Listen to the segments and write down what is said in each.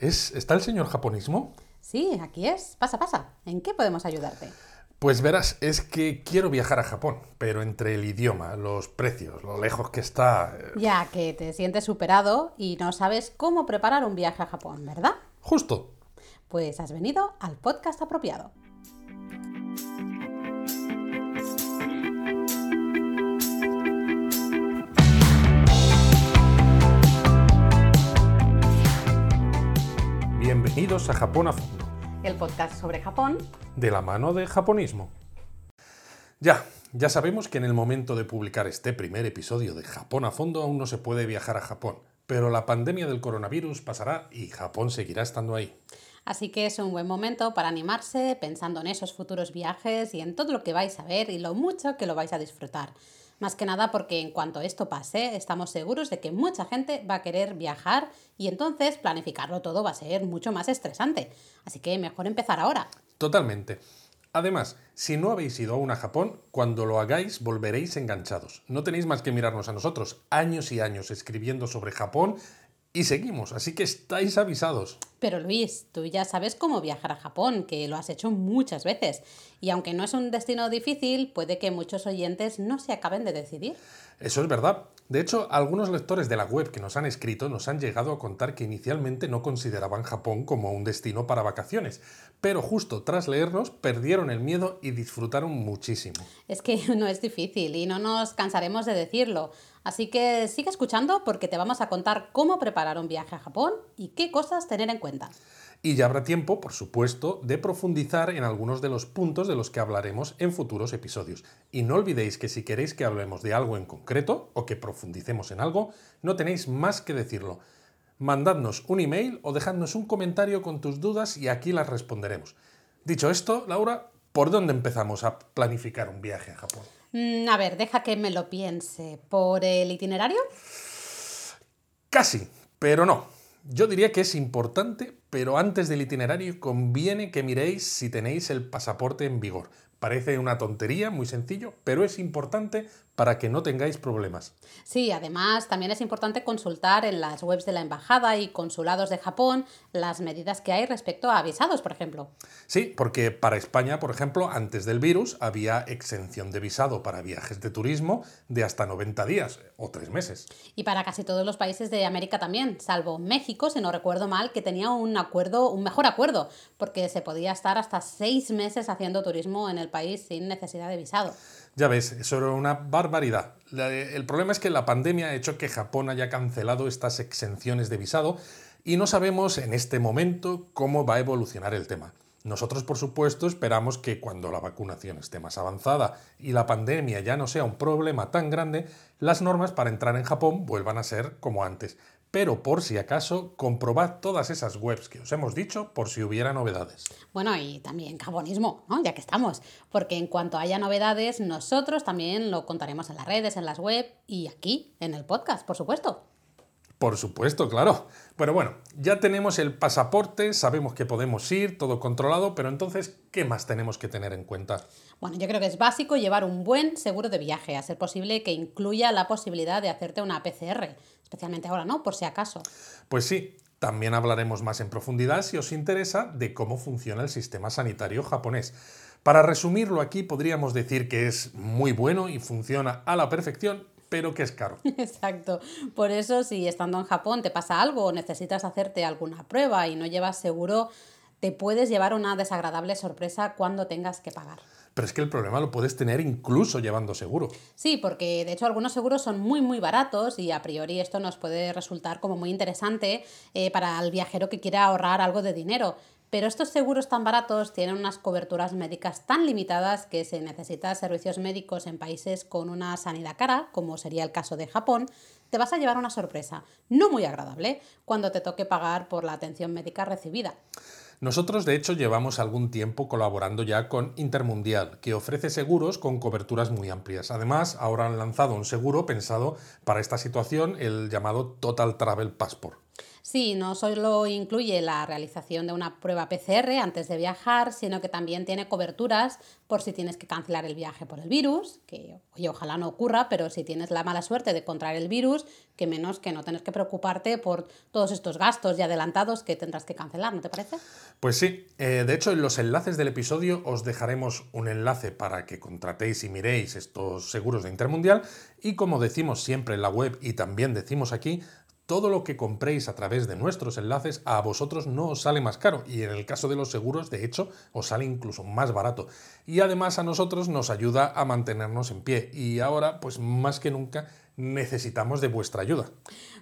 ¿Es, ¿Está el señor japonismo? Sí, aquí es. Pasa, pasa. ¿En qué podemos ayudarte? Pues verás, es que quiero viajar a Japón, pero entre el idioma, los precios, lo lejos que está... eh, Ya que te sientes superado y no sabes cómo preparar un viaje a Japón, ¿verdad? Justo. Pues has venido al podcast apropiado. Bienvenidos a Japón a fondo, El podcast sobre Japón. de la mano de japonismo. Ya, ya sabemos que en el momento de publicar este primer episodio de Japón a fondo aún no se puede viajar a Japón, pero la pandemia del coronavirus pasará y Japón seguirá estando ahí. Así que es un buen momento para animarse pensando en esos futuros viajes y en todo lo que vais a ver y lo mucho que lo vais a disfrutar. Más que nada porque en cuanto esto pase, estamos seguros de que mucha gente va a querer viajar y entonces planificarlo todo va a ser mucho más estresante. Así que mejor empezar ahora. Totalmente. Además, si no habéis ido aún a Japón, cuando lo hagáis volveréis enganchados. No tenéis más que mirarnos a nosotros, años y años escribiendo sobre Japón y seguimos, así que estáis avisados. Pero Luis, tú ya sabes cómo viajar a Japón, que lo has hecho muchas veces. Y aunque no es un destino difícil, puede que muchos oyentes no se acaben de decidir. Eso es verdad. De hecho, algunos lectores de la web que nos han escrito nos han llegado a contar que inicialmente no consideraban Japón como un destino para vacaciones, pero justo tras leernos perdieron el miedo y disfrutaron muchísimo. Es que no es difícil y no nos cansaremos de decirlo. Así que sigue escuchando porque te vamos a contar cómo preparar un viaje a Japón y qué cosas tener en cuenta. Y ya habrá tiempo, por supuesto, de profundizar en algunos de los puntos de los que hablaremos en futuros episodios. Y no olvidéis que si queréis que hablemos de algo en concreto o que profundicemos en algo, no tenéis más que decirlo. Mandadnos un email o dejadnos un comentario con tus dudas y aquí las responderemos. Dicho esto, Laura, ¿por dónde empezamos a planificar un viaje a Japón? Mm, a ver, deja que me lo piense. ¿Por el itinerario? Casi, pero no. Yo diría que es importante, pero antes del itinerario conviene que miréis si tenéis el pasaporte en vigor. Parece una tontería, muy sencillo, pero es importante para que no tengáis problemas. Sí, además también es importante consultar en las webs de la Embajada y consulados de Japón las medidas que hay respecto a visados, por ejemplo. Sí, porque para España, por ejemplo, antes del virus había exención de visado para viajes de turismo de hasta 90 días o tres meses. Y para casi todos los países de América también, salvo México, si no recuerdo mal, que tenía un acuerdo, un mejor acuerdo, porque se podía estar hasta seis meses haciendo turismo en el país sin necesidad de visado. Ya ves, eso era una barbaridad. El problema es que la pandemia ha hecho que Japón haya cancelado estas exenciones de visado y no sabemos en este momento cómo va a evolucionar el tema. Nosotros, por supuesto, esperamos que cuando la vacunación esté más avanzada y la pandemia ya no sea un problema tan grande, las normas para entrar en Japón vuelvan a ser como antes. Pero por si acaso, comprobad todas esas webs que os hemos dicho por si hubiera novedades. Bueno, y también japonismo, ¿no? Ya que estamos, porque en cuanto haya novedades, nosotros también lo contaremos en las redes, en las web y aquí, en el podcast, por supuesto. Por supuesto, claro. Pero bueno, ya tenemos el pasaporte, sabemos que podemos ir, todo controlado, pero entonces, ¿qué más tenemos que tener en cuenta? Bueno, yo creo que es básico llevar un buen seguro de viaje, a ser posible que incluya la posibilidad de hacerte una PCR, especialmente ahora, ¿no? Por si acaso. Pues sí, también hablaremos más en profundidad, si os interesa, de cómo funciona el sistema sanitario japonés. Para resumirlo aquí, podríamos decir que es muy bueno y funciona a la perfección, pero que es caro. Exacto. Por eso, si estando en Japón te pasa algo o necesitas hacerte alguna prueba y no llevas seguro, te puedes llevar una desagradable sorpresa cuando tengas que pagar. Pero es que el problema lo puedes tener incluso llevando seguro. Sí, porque de hecho algunos seguros son muy muy baratos y a priori esto nos puede resultar como muy interesante eh, para el viajero que quiera ahorrar algo de dinero. Pero estos seguros tan baratos tienen unas coberturas médicas tan limitadas que se necesita servicios médicos en países con una sanidad cara, como sería el caso de Japón, te vas a llevar una sorpresa, no muy agradable, cuando te toque pagar por la atención médica recibida. Nosotros, de hecho, llevamos algún tiempo colaborando ya con Intermundial, que ofrece seguros con coberturas muy amplias. Además, ahora han lanzado un seguro pensado para esta situación, el llamado Total Travel Passport. Sí, no solo incluye la realización de una prueba PCR antes de viajar, sino que también tiene coberturas por si tienes que cancelar el viaje por el virus, que oye, ojalá no ocurra, pero si tienes la mala suerte de contraer el virus, que menos que no tener que preocuparte por todos estos gastos ya adelantados que tendrás que cancelar, ¿no te parece? Pues sí, eh, de hecho en los enlaces del episodio os dejaremos un enlace para que contratéis y miréis estos seguros de Intermundial y como decimos siempre en la web y también decimos aquí, todo lo que compréis a través de nuestros enlaces a vosotros no os sale más caro y en el caso de los seguros, de hecho, os sale incluso más barato. Y además a nosotros nos ayuda a mantenernos en pie y ahora, pues más que nunca, necesitamos de vuestra ayuda.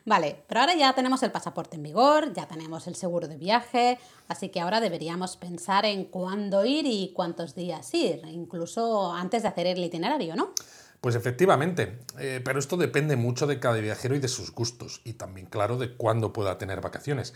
Vale, pero ahora ya tenemos el pasaporte en vigor, ya tenemos el seguro de viaje, así que ahora deberíamos pensar en cuándo ir y cuántos días ir, incluso antes de hacer el itinerario, ¿no? Pues efectivamente, eh, pero esto depende mucho de cada viajero y de sus gustos, y también, claro, de cuándo pueda tener vacaciones.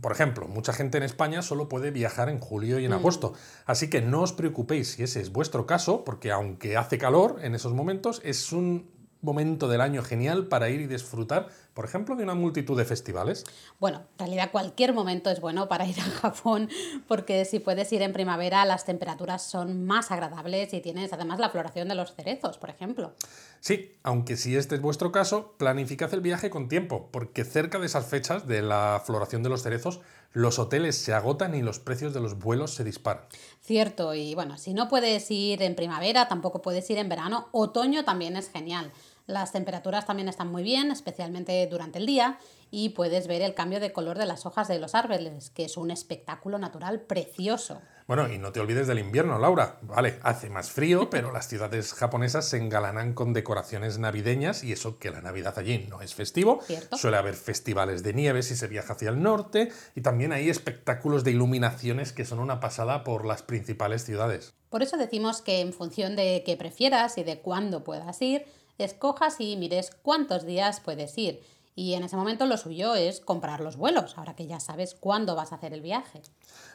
Por ejemplo, mucha gente en España solo puede viajar en julio y en agosto, así que no os preocupéis si ese es vuestro caso, porque aunque hace calor en esos momentos, es un momento del año genial para ir y disfrutar, por ejemplo, de una multitud de festivales? Bueno, en realidad cualquier momento es bueno para ir a Japón, porque si puedes ir en primavera, las temperaturas son más agradables y tienes además la floración de los cerezos, por ejemplo. Sí, aunque si este es vuestro caso, planificad el viaje con tiempo, porque cerca de esas fechas de la floración de los cerezos, los hoteles se agotan y los precios de los vuelos se disparan. Cierto, y bueno, si no puedes ir en primavera, tampoco puedes ir en verano, otoño también es genial. Las temperaturas también están muy bien, especialmente durante el día, y puedes ver el cambio de color de las hojas de los árboles, que es un espectáculo natural precioso. Bueno, y no te olvides del invierno, Laura. Vale, hace más frío, pero las ciudades japonesas se engalanan con decoraciones navideñas y eso que la Navidad allí no es festivo. Suele haber festivales de nieve si se viaja hacia el norte y también hay espectáculos de iluminaciones que son una pasada por las principales ciudades. Por eso decimos que en función de qué prefieras y de cuándo puedas ir, escojas y mires cuántos días puedes ir. Y en ese momento lo suyo es comprar los vuelos, ahora que ya sabes cuándo vas a hacer el viaje.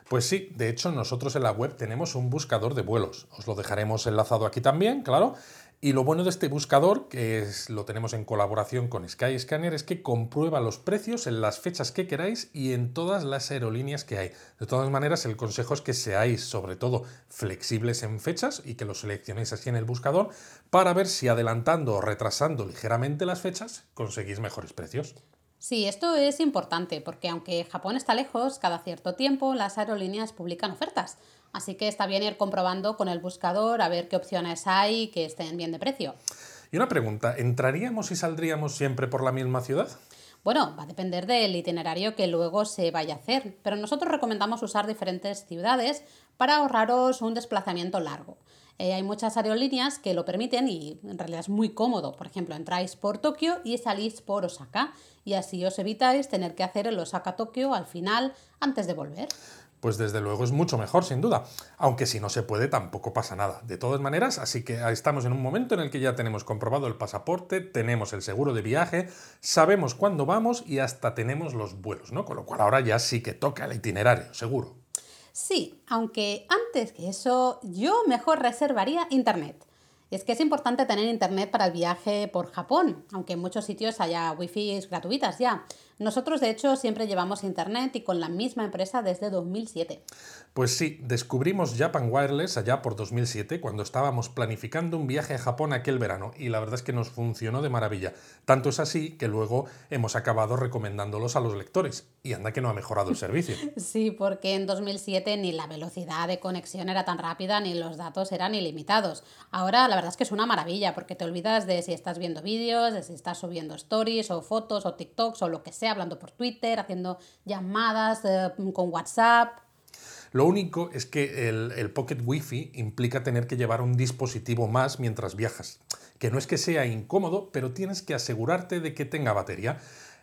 Pues sí, de hecho nosotros en la web tenemos un buscador de vuelos. Os lo dejaremos enlazado aquí también, claro. Y lo bueno de este buscador, que es, lo tenemos en colaboración con Skyscanner, es que comprueba los precios en las fechas que queráis y en todas las aerolíneas que hay. De todas maneras, el consejo es que seáis sobre todo flexibles en fechas y que lo seleccionéis así en el buscador para ver si adelantando o retrasando ligeramente las fechas conseguís mejores precios. Sí, esto es importante porque aunque Japón está lejos, cada cierto tiempo las aerolíneas publican ofertas. Así que está bien ir comprobando con el buscador a ver qué opciones hay que estén bien de precio. Y una pregunta, ¿entraríamos y saldríamos siempre por la misma ciudad? Bueno, va a depender del itinerario que luego se vaya a hacer, pero nosotros recomendamos usar diferentes ciudades para ahorraros un desplazamiento largo. Eh, hay muchas aerolíneas que lo permiten y en realidad es muy cómodo. Por ejemplo, entráis por Tokio y salís por Osaka y así os evitáis tener que hacer el Osaka-Tokio al final antes de volver. Pues desde luego es mucho mejor, sin duda. Aunque si no se puede, tampoco pasa nada. De todas maneras, así que estamos en un momento en el que ya tenemos comprobado el pasaporte, tenemos el seguro de viaje, sabemos cuándo vamos y hasta tenemos los vuelos, ¿no? Con lo cual ahora ya sí que toca el itinerario, seguro. Sí, aunque antes que eso, yo mejor reservaría internet. Es que es importante tener internet para el viaje por Japón, aunque en muchos sitios haya wifi gratuitas ya. Nosotros, de hecho, siempre llevamos internet y con la misma empresa desde 2007. Pues sí, descubrimos Japan Wireless allá por 2007 cuando estábamos planificando un viaje a Japón aquel verano y la verdad es que nos funcionó de maravilla. Tanto es así que luego hemos acabado recomendándolos a los lectores y anda que no ha mejorado el servicio. sí, porque en 2007 ni la velocidad de conexión era tan rápida ni los datos eran ilimitados. Ahora la verdad es que es una maravilla porque te olvidas de si estás viendo vídeos, de si estás subiendo stories o fotos o TikToks o lo que sea, hablando por Twitter, haciendo llamadas eh, con WhatsApp. Lo único es que el, Pocket Wi-Fi implica tener que llevar un dispositivo más mientras viajas, que no es que sea incómodo, pero tienes que asegurarte de que tenga batería.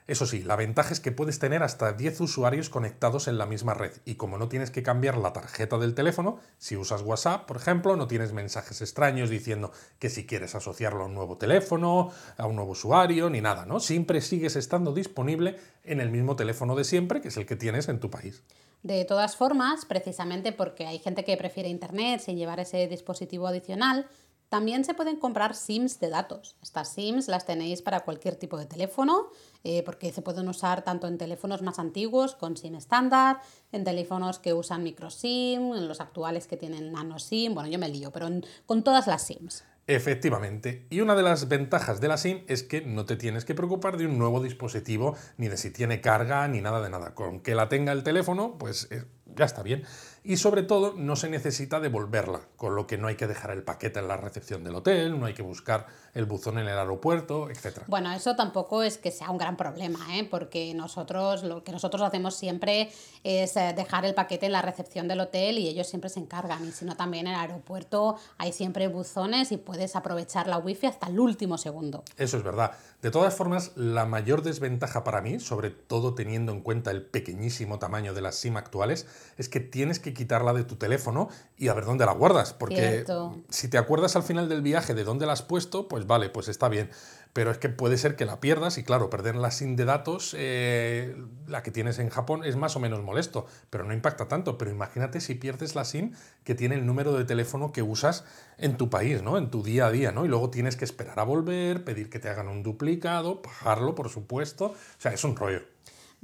Eso sí, la ventaja es que puedes tener hasta 10 usuarios conectados en la misma red y como no tienes que cambiar la tarjeta del teléfono, si usas WhatsApp, por ejemplo, no tienes mensajes extraños diciendo que si quieres asociarlo a un nuevo teléfono, a un nuevo usuario, ni nada, ¿no? Siempre sigues estando disponible en el mismo teléfono de siempre, que es el que tienes en tu país. De todas formas, precisamente porque hay gente que prefiere Internet sin llevar ese dispositivo adicional, También se pueden comprar SIMs de datos. Estas SIMs las tenéis para cualquier tipo de teléfono, eh, porque se pueden usar tanto en teléfonos más antiguos con SIM estándar, en teléfonos que usan micro SIM, en los actuales que tienen nano SIM. Bueno, yo me lío, pero con todas las SIMs. Efectivamente. Y una de las ventajas de la SIM es que no te tienes que preocupar de un nuevo dispositivo, ni de si tiene carga, ni nada de nada. Con que la tenga el teléfono, pues eh, ya está bien. Y sobre todo, no se necesita devolverla, con lo que no hay que dejar el paquete en la recepción del hotel, no hay que buscar el buzón en el aeropuerto, etc. Bueno, eso tampoco es que sea un gran problema, ¿eh? porque nosotros lo que nosotros hacemos siempre es eh, dejar el paquete en la recepción del hotel y ellos siempre se encargan. Y si no, también en el aeropuerto hay siempre buzones y puedes aprovechar la wifi hasta el último segundo. Eso es verdad. De todas formas, la mayor desventaja para mí, sobre todo teniendo en cuenta el pequeñísimo tamaño de las SIM actuales, es que tienes que quitarla de tu teléfono y a ver dónde la guardas. Porque si te acuerdas al final del viaje de dónde la has puesto, pues vale, pues está bien. Pero es que puede ser que la pierdas y claro, perder la SIM de datos, eh, la que tienes en Japón, es más o menos molesto, pero no impacta tanto. Pero imagínate si pierdes la SIM que tiene el número de teléfono que usas en tu país, ¿no? En tu día a día, ¿no? Y luego tienes que esperar a volver, pedir que te hagan un duplicado, pagarlo, por supuesto. O sea, es un rollo.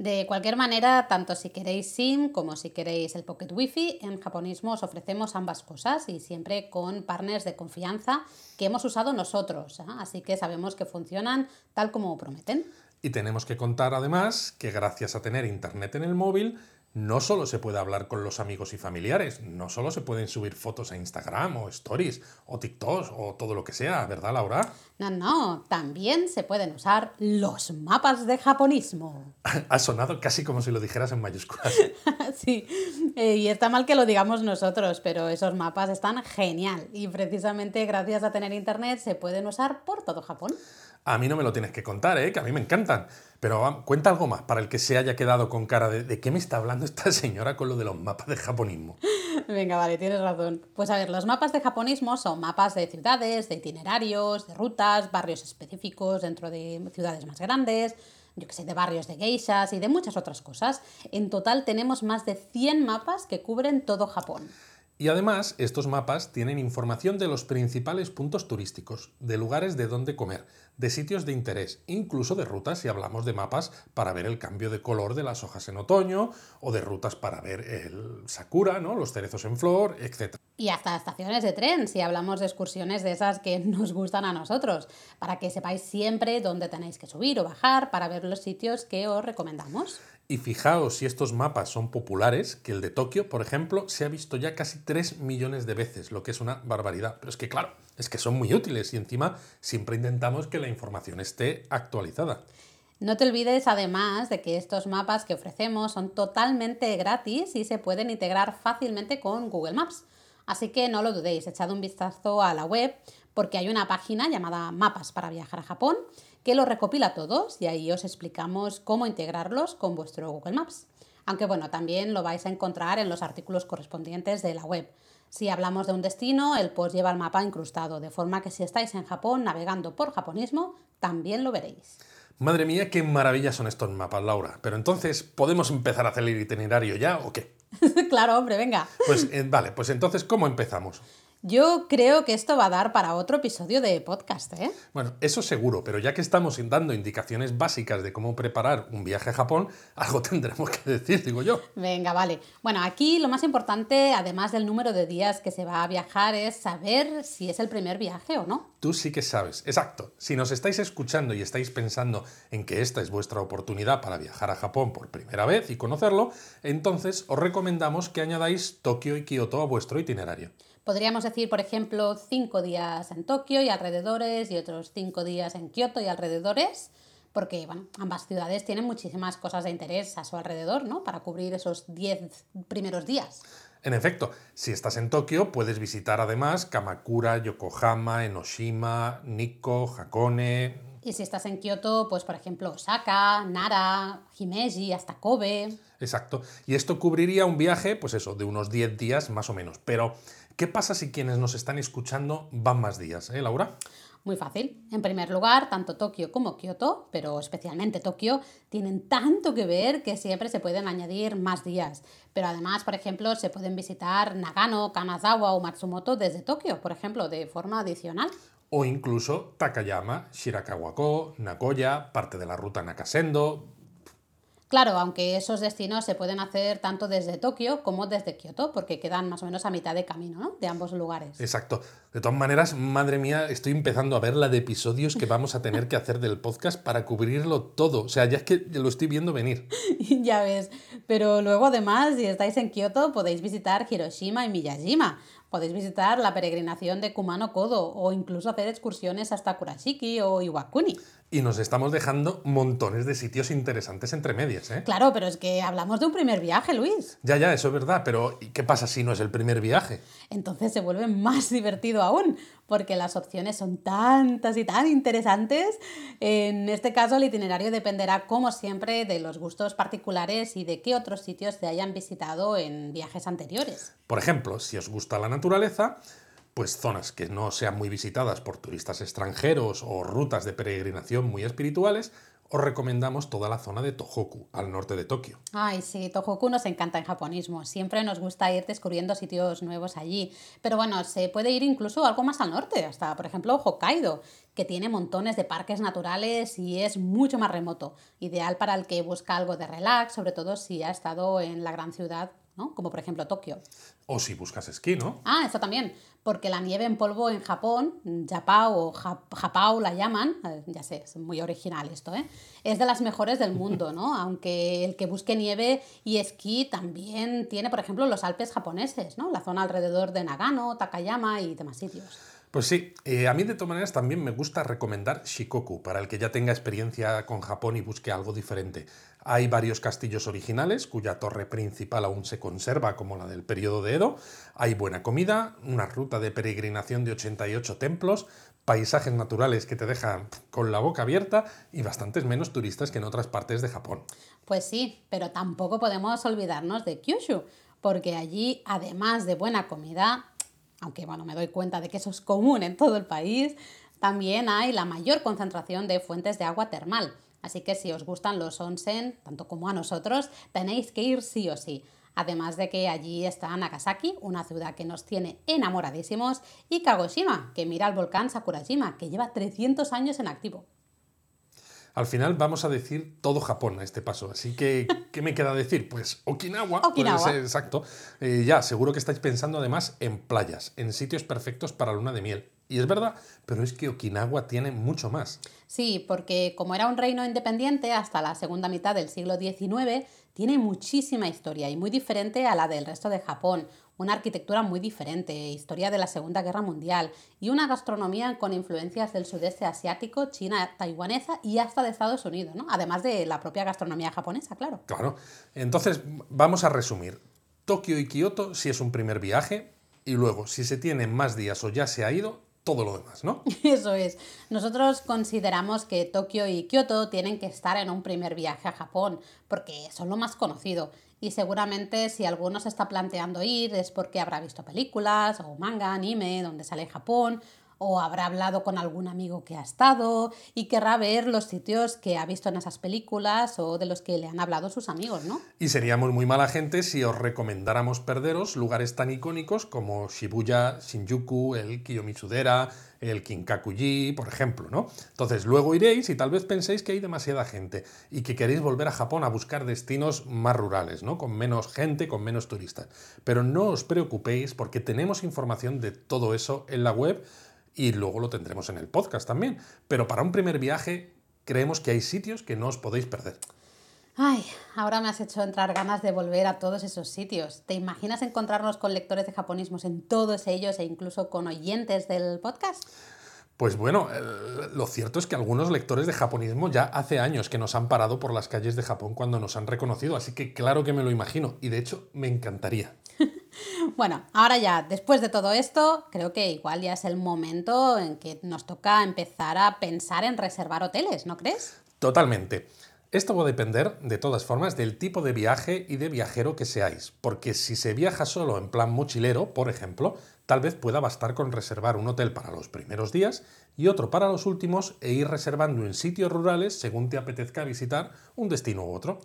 De cualquier manera, tanto si queréis SIM como si queréis el Pocket Wi-Fi, en Japonismo os ofrecemos ambas cosas y siempre con partners de confianza que hemos usado nosotros. ¿eh? Así que sabemos que funcionan tal como prometen. Y tenemos que contar además que gracias a tener internet en el móvil, no solo se puede hablar con los amigos y familiares, no solo se pueden subir fotos a Instagram o Stories o TikTok o todo lo que sea, ¿verdad, Laura? No, no, también se pueden usar los mapas de japonismo. ha sonado casi como si lo dijeras en mayúsculas. sí, eh, y está mal que lo digamos nosotros, pero esos mapas están genial y precisamente gracias a tener internet se pueden usar por todo Japón. A mí no me lo tienes que contar, ¿eh? que a mí me encantan. Pero cuenta algo más para el que se haya quedado con cara de ¿de qué me está hablando esta señora con lo de los mapas de japonismo? Venga, vale, tienes razón. Pues a ver, los mapas de japonismo son mapas de ciudades, de itinerarios, de rutas, barrios específicos dentro de ciudades más grandes, yo que sé, de barrios de geishas y de muchas otras cosas. En total tenemos más de 100 mapas que cubren todo Japón. Y además, estos mapas tienen información de los principales puntos turísticos, de lugares de donde comer, de sitios de interés, incluso de rutas si hablamos de mapas para ver el cambio de color de las hojas en otoño o de rutas para ver el sakura, ¿no? los cerezos en flor, etc. Y hasta estaciones de tren, si hablamos de excursiones de esas que nos gustan a nosotros, para que sepáis siempre dónde tenéis que subir o bajar para ver los sitios que os recomendamos. Y fijaos si estos mapas son populares, que el de Tokio, por ejemplo, se ha visto ya casi 3 millones de veces, lo que es una barbaridad. Pero es que claro, es que son muy útiles y encima siempre intentamos que la información esté actualizada. No te olvides además de que estos mapas que ofrecemos son totalmente gratis y se pueden integrar fácilmente con Google Maps. Así que no lo dudéis, echad un vistazo a la web porque hay una página llamada Mapas para viajar a Japón que lo recopila todos y ahí os explicamos cómo integrarlos con vuestro Google Maps. Aunque bueno, también lo vais a encontrar en los artículos correspondientes de la web. Si hablamos de un destino, el post lleva el mapa incrustado, de forma que si estáis en Japón navegando por japonismo, también lo veréis. Madre mía, qué maravillas son estos mapas, Laura. Pero entonces, ¿podemos empezar a hacer el itinerario ya o qué? claro, hombre, venga. Pues eh, vale, pues entonces, ¿cómo empezamos? Yo creo que esto va a dar para otro episodio de podcast, ¿eh? Bueno, eso seguro, pero ya que estamos dando indicaciones básicas de cómo preparar un viaje a Japón, algo tendremos que decir, digo yo. Venga, vale. Bueno, aquí lo más importante, además del número de días que se va a viajar, es saber si es el primer viaje o no. Tú sí que sabes, exacto. Si nos estáis escuchando y estáis pensando en que esta es vuestra oportunidad para viajar a Japón por primera vez y conocerlo, entonces os recomendamos que añadáis Tokio y Kioto a vuestro itinerario. Podríamos decir, por ejemplo, cinco días en Tokio y alrededores y otros cinco días en Kioto y alrededores, porque bueno, ambas ciudades tienen muchísimas cosas de interés a su alrededor, ¿no? Para cubrir esos diez primeros días. En efecto, si estás en Tokio, puedes visitar además Kamakura, Yokohama, Enoshima, Nikko, Hakone. Y si estás en Kioto, pues por ejemplo Osaka, Nara, Himeji, hasta Kobe. Exacto. Y esto cubriría un viaje, pues eso, de unos 10 días más o menos. Pero ¿Qué pasa si quienes nos están escuchando van más días, eh, Laura? Muy fácil. En primer lugar, tanto Tokio como Kioto, pero especialmente Tokio, tienen tanto que ver que siempre se pueden añadir más días. Pero además, por ejemplo, se pueden visitar Nagano, Kanazawa o Matsumoto desde Tokio, por ejemplo, de forma adicional. O incluso Takayama, Shirakawako, Nagoya, parte de la ruta Nakasendo, Claro, aunque esos destinos se pueden hacer tanto desde Tokio como desde Kioto, porque quedan más o menos a mitad de camino, ¿no? De ambos lugares. Exacto. De todas maneras, madre mía, estoy empezando a ver la de episodios que vamos a tener que hacer del podcast para cubrirlo todo. O sea, ya es que lo estoy viendo venir. ya ves. Pero luego, además, si estáis en Kioto, podéis visitar Hiroshima y Miyajima. Podéis visitar la peregrinación de Kumano Kodo o incluso hacer excursiones hasta Kurashiki o Iwakuni. Y nos estamos dejando montones de sitios interesantes entre medias, ¿eh? Claro, pero es que hablamos de un primer viaje, Luis. Ya, ya, eso es verdad, pero ¿y qué pasa si no es el primer viaje? Entonces se vuelve más divertido aún, porque las opciones son tantas y tan interesantes. En este caso, el itinerario dependerá, como siempre, de los gustos particulares y de qué otros sitios se hayan visitado en viajes anteriores. Por ejemplo, si os gusta la naturaleza, pues zonas que no sean muy visitadas por turistas extranjeros o rutas de peregrinación muy espirituales, os recomendamos toda la zona de Tohoku, al norte de Tokio. Ay, sí, Tohoku nos encanta en japonismo. Siempre nos gusta ir descubriendo sitios nuevos allí. Pero bueno, se puede ir incluso algo más al norte, hasta por ejemplo Hokkaido, que tiene montones de parques naturales y es mucho más remoto. Ideal para el que busca algo de relax, sobre todo si ha estado en la gran ciudad ¿no? Como por ejemplo Tokio. O si buscas esquí, ¿no? Ah, eso también, porque la nieve en polvo en Japón, Japao o Japao la llaman, eh, ya sé, es muy original esto, ¿eh? Es de las mejores del mundo, ¿no? Aunque el que busque nieve y esquí también tiene, por ejemplo, los Alpes japoneses, ¿no? La zona alrededor de Nagano, Takayama y demás sitios. Pues sí, eh, a mí de todas maneras también me gusta recomendar Shikoku para el que ya tenga experiencia con Japón y busque algo diferente. Hay varios castillos originales cuya torre principal aún se conserva como la del periodo de Edo. Hay buena comida, una ruta de peregrinación de 88 templos, paisajes naturales que te dejan con la boca abierta y bastantes menos turistas que en otras partes de Japón. Pues sí, pero tampoco podemos olvidarnos de Kyushu, porque allí, además de buena comida, aunque bueno, me doy cuenta de que eso es común en todo el país, también hay la mayor concentración de fuentes de agua termal. Así que si os gustan los onsen, tanto como a nosotros, tenéis que ir sí o sí. Además de que allí está Nagasaki, una ciudad que nos tiene enamoradísimos, y Kagoshima, que mira al volcán Sakurajima, que lleva 300 años en activo. Al final vamos a decir todo Japón a este paso. Así que, ¿qué me queda decir? Pues Okinawa. Okinawa. exacto. Eh, ya, seguro que estáis pensando además en playas, en sitios perfectos para luna de miel. Y es verdad, pero es que Okinawa tiene mucho más. Sí, porque como era un reino independiente hasta la segunda mitad del siglo XIX, tiene muchísima historia y muy diferente a la del resto de Japón una arquitectura muy diferente, historia de la Segunda Guerra Mundial y una gastronomía con influencias del sudeste asiático, China, taiwanesa y hasta de Estados Unidos, ¿no? Además de la propia gastronomía japonesa, claro. Claro. Entonces, vamos a resumir. Tokio y Kioto si es un primer viaje y luego, si se tiene más días o ya se ha ido, todo lo demás, ¿no? Eso es. Nosotros consideramos que Tokio y Kioto tienen que estar en un primer viaje a Japón, porque son lo más conocido y seguramente si alguno se está planteando ir es porque habrá visto películas o manga, anime, donde sale Japón, o habrá hablado con algún amigo que ha estado y querrá ver los sitios que ha visto en esas películas o de los que le han hablado sus amigos, ¿no? Y seríamos muy mala gente si os recomendáramos perderos lugares tan icónicos como Shibuya, Shinjuku, el Kiyomitsudera, el Kinkakuji, por ejemplo, ¿no? Entonces, luego iréis y tal vez penséis que hay demasiada gente y que queréis volver a Japón a buscar destinos más rurales, ¿no? Con menos gente, con menos turistas. Pero no os preocupéis porque tenemos información de todo eso en la web y luego lo tendremos en el podcast también. Pero para un primer viaje creemos que hay sitios que no os podéis perder. Ay, ahora me has hecho entrar ganas de volver a todos esos sitios. ¿Te imaginas encontrarnos con lectores de japonismos en todos ellos e incluso con oyentes del podcast? Pues bueno, lo cierto es que algunos lectores de japonismo ya hace años que nos han parado por las calles de Japón cuando nos han reconocido, así que claro que me lo imagino y de hecho me encantaría. bueno, ahora ya, después de todo esto, creo que igual ya es el momento en que nos toca empezar a pensar en reservar hoteles, ¿no crees? Totalmente. Esto va a depender, de todas formas, del tipo de viaje y de viajero que seáis, porque si se viaja solo en plan mochilero, por ejemplo, tal vez pueda bastar con reservar un hotel para los primeros días y otro para los últimos e ir reservando en sitios rurales según te apetezca visitar un destino u otro.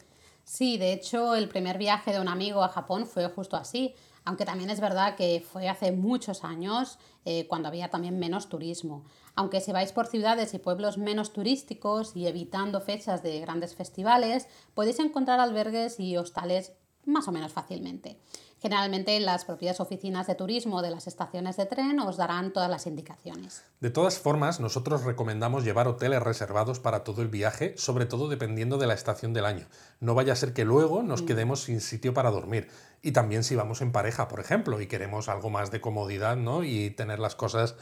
Sí, de hecho, el primer viaje de un amigo a Japón fue justo así, aunque también es verdad que fue hace muchos años eh, cuando había también menos turismo. Aunque si vais por ciudades y pueblos menos turísticos y evitando fechas de grandes festivales, podéis encontrar albergues y hostales más o menos fácilmente. Generalmente las propias oficinas de turismo de las estaciones de tren os darán todas las indicaciones. De todas formas, nosotros recomendamos llevar hoteles reservados para todo el viaje, sobre todo dependiendo de la estación del año. No vaya a ser que luego nos mm. quedemos sin sitio para dormir. Y también si vamos en pareja, por ejemplo, y queremos algo más de comodidad ¿no? y tener las cosas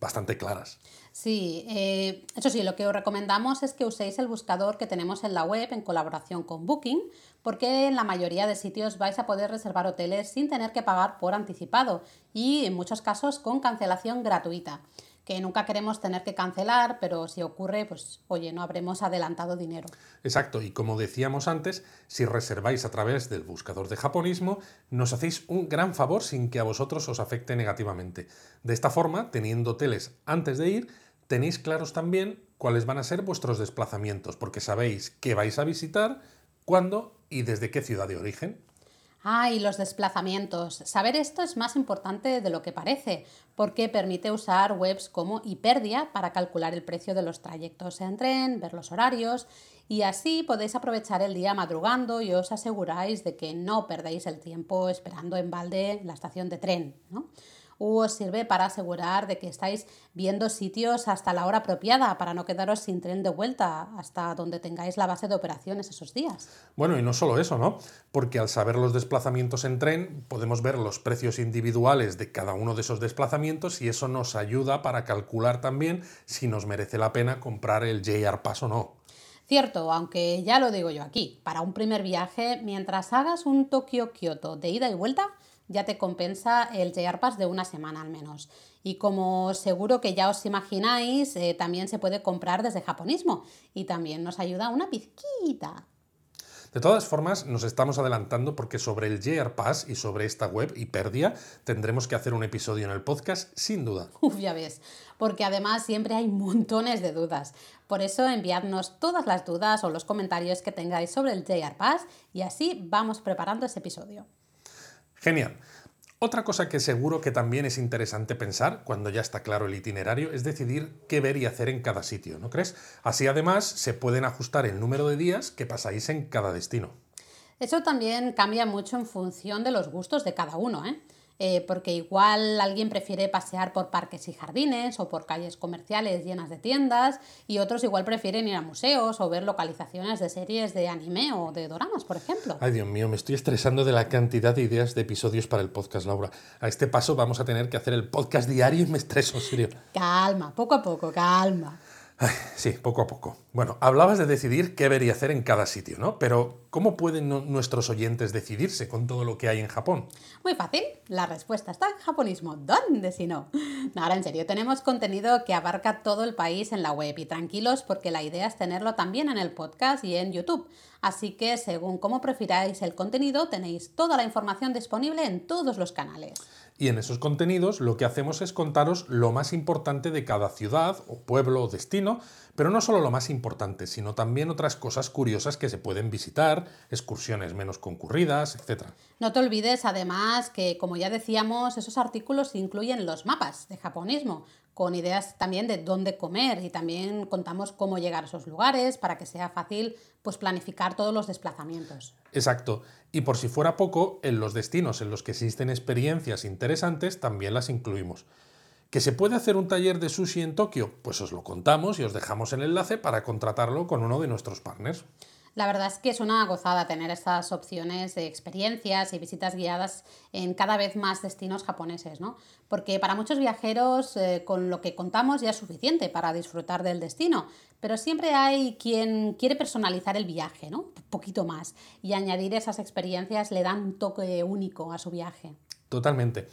bastante claras. Sí, eh, eso sí, lo que os recomendamos es que uséis el buscador que tenemos en la web en colaboración con Booking, porque en la mayoría de sitios vais a poder reservar hoteles sin tener que pagar por anticipado y en muchos casos con cancelación gratuita que nunca queremos tener que cancelar, pero si ocurre, pues oye, no habremos adelantado dinero. Exacto, y como decíamos antes, si reserváis a través del buscador de japonismo, nos hacéis un gran favor sin que a vosotros os afecte negativamente. De esta forma, teniendo hoteles antes de ir, tenéis claros también cuáles van a ser vuestros desplazamientos, porque sabéis qué vais a visitar, cuándo y desde qué ciudad de origen. Ah, y los desplazamientos. Saber esto es más importante de lo que parece, porque permite usar webs como Hiperdia para calcular el precio de los trayectos en tren, ver los horarios y así podéis aprovechar el día madrugando y os aseguráis de que no perdéis el tiempo esperando en balde la estación de tren. ¿no? O os sirve para asegurar de que estáis viendo sitios hasta la hora apropiada para no quedaros sin tren de vuelta hasta donde tengáis la base de operaciones esos días. Bueno, y no solo eso, ¿no? Porque al saber los desplazamientos en tren podemos ver los precios individuales de cada uno de esos desplazamientos y eso nos ayuda para calcular también si nos merece la pena comprar el JR Pass o no. Cierto, aunque ya lo digo yo aquí, para un primer viaje, mientras hagas un Tokio-Kyoto de ida y vuelta, ya te compensa el JR Pass de una semana al menos. Y como seguro que ya os imagináis, eh, también se puede comprar desde japonismo y también nos ayuda una pizquita. De todas formas, nos estamos adelantando porque sobre el JR Pass y sobre esta web Hiperdia tendremos que hacer un episodio en el podcast sin duda. Uf, ya ves, porque además siempre hay montones de dudas. Por eso enviadnos todas las dudas o los comentarios que tengáis sobre el JR Pass y así vamos preparando ese episodio. Genial. Otra cosa que seguro que también es interesante pensar cuando ya está claro el itinerario es decidir qué ver y hacer en cada sitio, ¿no crees? Así además se pueden ajustar el número de días que pasáis en cada destino. Eso también cambia mucho en función de los gustos de cada uno, ¿eh? Eh, porque igual alguien prefiere pasear por parques y jardines o por calles comerciales llenas de tiendas y otros igual prefieren ir a museos o ver localizaciones de series de anime o de doramas, por ejemplo. Ay, Dios mío, me estoy estresando de la cantidad de ideas de episodios para el podcast, Laura. A este paso vamos a tener que hacer el podcast diario y me estreso, en serio. Calma, poco a poco, calma sí, poco a poco. Bueno, hablabas de decidir qué debería hacer en cada sitio, ¿no? Pero ¿cómo pueden nuestros oyentes decidirse con todo lo que hay en Japón? Muy fácil. La respuesta está en japonismo. ¿Dónde si no? Ahora en serio, tenemos contenido que abarca todo el país en la web y tranquilos porque la idea es tenerlo también en el podcast y en YouTube. Así que según cómo prefiráis el contenido, tenéis toda la información disponible en todos los canales. Y en esos contenidos lo que hacemos es contaros lo más importante de cada ciudad o pueblo o destino, pero no solo lo más importante, sino también otras cosas curiosas que se pueden visitar, excursiones menos concurridas, etc. No te olvides además que, como ya decíamos, esos artículos incluyen los mapas de japonismo, con ideas también de dónde comer y también contamos cómo llegar a esos lugares para que sea fácil pues, planificar todos los desplazamientos. Exacto. Y por si fuera poco, en los destinos en los que existen experiencias interesantes también las incluimos. ¿Que se puede hacer un taller de sushi en Tokio? Pues os lo contamos y os dejamos el enlace para contratarlo con uno de nuestros partners. La verdad es que es una gozada tener estas opciones de experiencias y visitas guiadas en cada vez más destinos japoneses, ¿no? Porque para muchos viajeros eh, con lo que contamos ya es suficiente para disfrutar del destino, pero siempre hay quien quiere personalizar el viaje, ¿no? Un poquito más y añadir esas experiencias le dan un toque único a su viaje. Totalmente.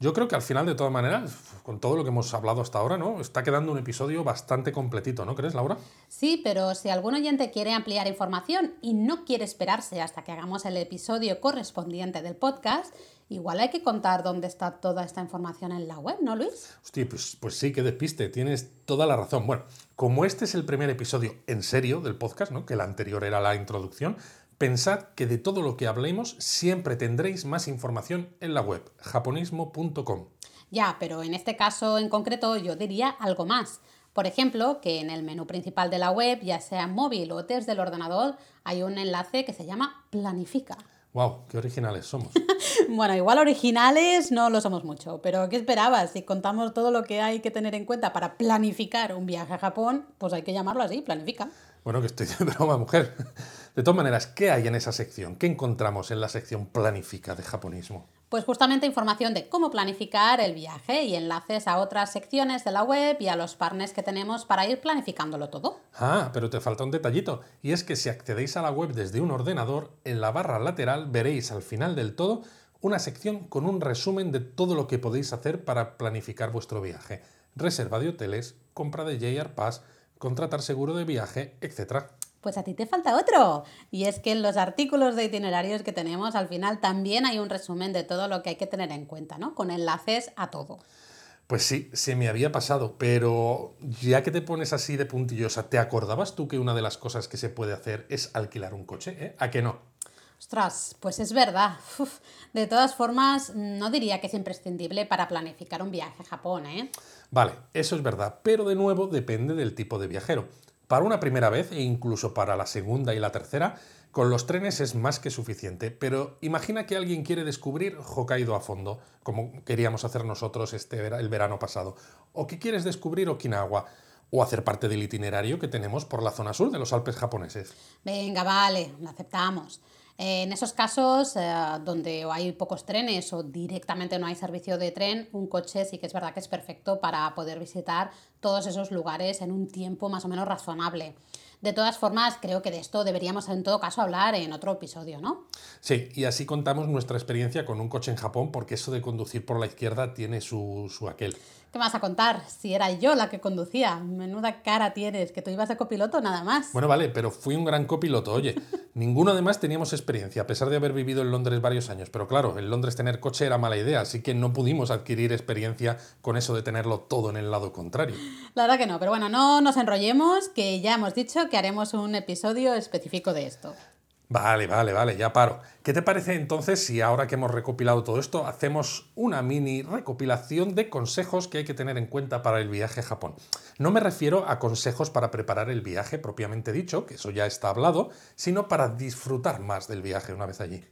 Yo creo que al final, de todas maneras, con todo lo que hemos hablado hasta ahora, ¿no? Está quedando un episodio bastante completito, ¿no crees, Laura? Sí, pero si algún oyente quiere ampliar información y no quiere esperarse hasta que hagamos el episodio correspondiente del podcast, igual hay que contar dónde está toda esta información en la web, ¿no, Luis? Hostia, pues, pues sí, que despiste, tienes toda la razón. Bueno, como este es el primer episodio en serio del podcast, ¿no? Que el anterior era la introducción, Pensad que de todo lo que hablemos siempre tendréis más información en la web, japonismo.com. Ya, pero en este caso en concreto yo diría algo más. Por ejemplo, que en el menú principal de la web, ya sea móvil o desde el ordenador, hay un enlace que se llama Planifica. ¡Wow! ¡Qué originales somos! bueno, igual originales no lo somos mucho, pero ¿qué esperabas? Si contamos todo lo que hay que tener en cuenta para planificar un viaje a Japón, pues hay que llamarlo así, Planifica. Bueno, que estoy de broma, mujer. De todas maneras, ¿qué hay en esa sección? ¿Qué encontramos en la sección Planifica de japonismo? Pues justamente información de cómo planificar el viaje y enlaces a otras secciones de la web y a los partners que tenemos para ir planificándolo todo. Ah, pero te falta un detallito, y es que si accedéis a la web desde un ordenador, en la barra lateral veréis al final del todo una sección con un resumen de todo lo que podéis hacer para planificar vuestro viaje. Reserva de hoteles, compra de JR Pass, contratar seguro de viaje, etc. Pues a ti te falta otro. Y es que en los artículos de itinerarios que tenemos al final también hay un resumen de todo lo que hay que tener en cuenta, ¿no? Con enlaces a todo. Pues sí, se me había pasado, pero ya que te pones así de puntillosa, ¿te acordabas tú que una de las cosas que se puede hacer es alquilar un coche? ¿eh? ¿A qué no? Ostras, pues es verdad. de todas formas, no diría que es imprescindible para planificar un viaje a Japón, ¿eh? Vale, eso es verdad, pero de nuevo depende del tipo de viajero. Para una primera vez e incluso para la segunda y la tercera, con los trenes es más que suficiente, pero imagina que alguien quiere descubrir Hokkaido a fondo, como queríamos hacer nosotros este, el verano pasado, o que quieres descubrir Okinawa, o hacer parte del itinerario que tenemos por la zona sur de los Alpes japoneses. Venga, vale, lo aceptamos. En esos casos eh, donde hay pocos trenes o directamente no hay servicio de tren, un coche sí que es verdad que es perfecto para poder visitar todos esos lugares en un tiempo más o menos razonable. De todas formas, creo que de esto deberíamos en todo caso hablar en otro episodio, ¿no? Sí, y así contamos nuestra experiencia con un coche en Japón, porque eso de conducir por la izquierda tiene su, su aquel. ¿Qué vas a contar? Si era yo la que conducía. Menuda cara tienes, que tú ibas de copiloto nada más. Bueno, vale, pero fui un gran copiloto, oye. Ninguno además teníamos experiencia, a pesar de haber vivido en Londres varios años. Pero claro, en Londres tener coche era mala idea, así que no pudimos adquirir experiencia con eso de tenerlo todo en el lado contrario. La verdad que no, pero bueno, no nos enrollemos, que ya hemos dicho que haremos un episodio específico de esto. Vale, vale, vale, ya paro. ¿Qué te parece entonces si ahora que hemos recopilado todo esto hacemos una mini recopilación de consejos que hay que tener en cuenta para el viaje a Japón? No me refiero a consejos para preparar el viaje propiamente dicho, que eso ya está hablado, sino para disfrutar más del viaje una vez allí.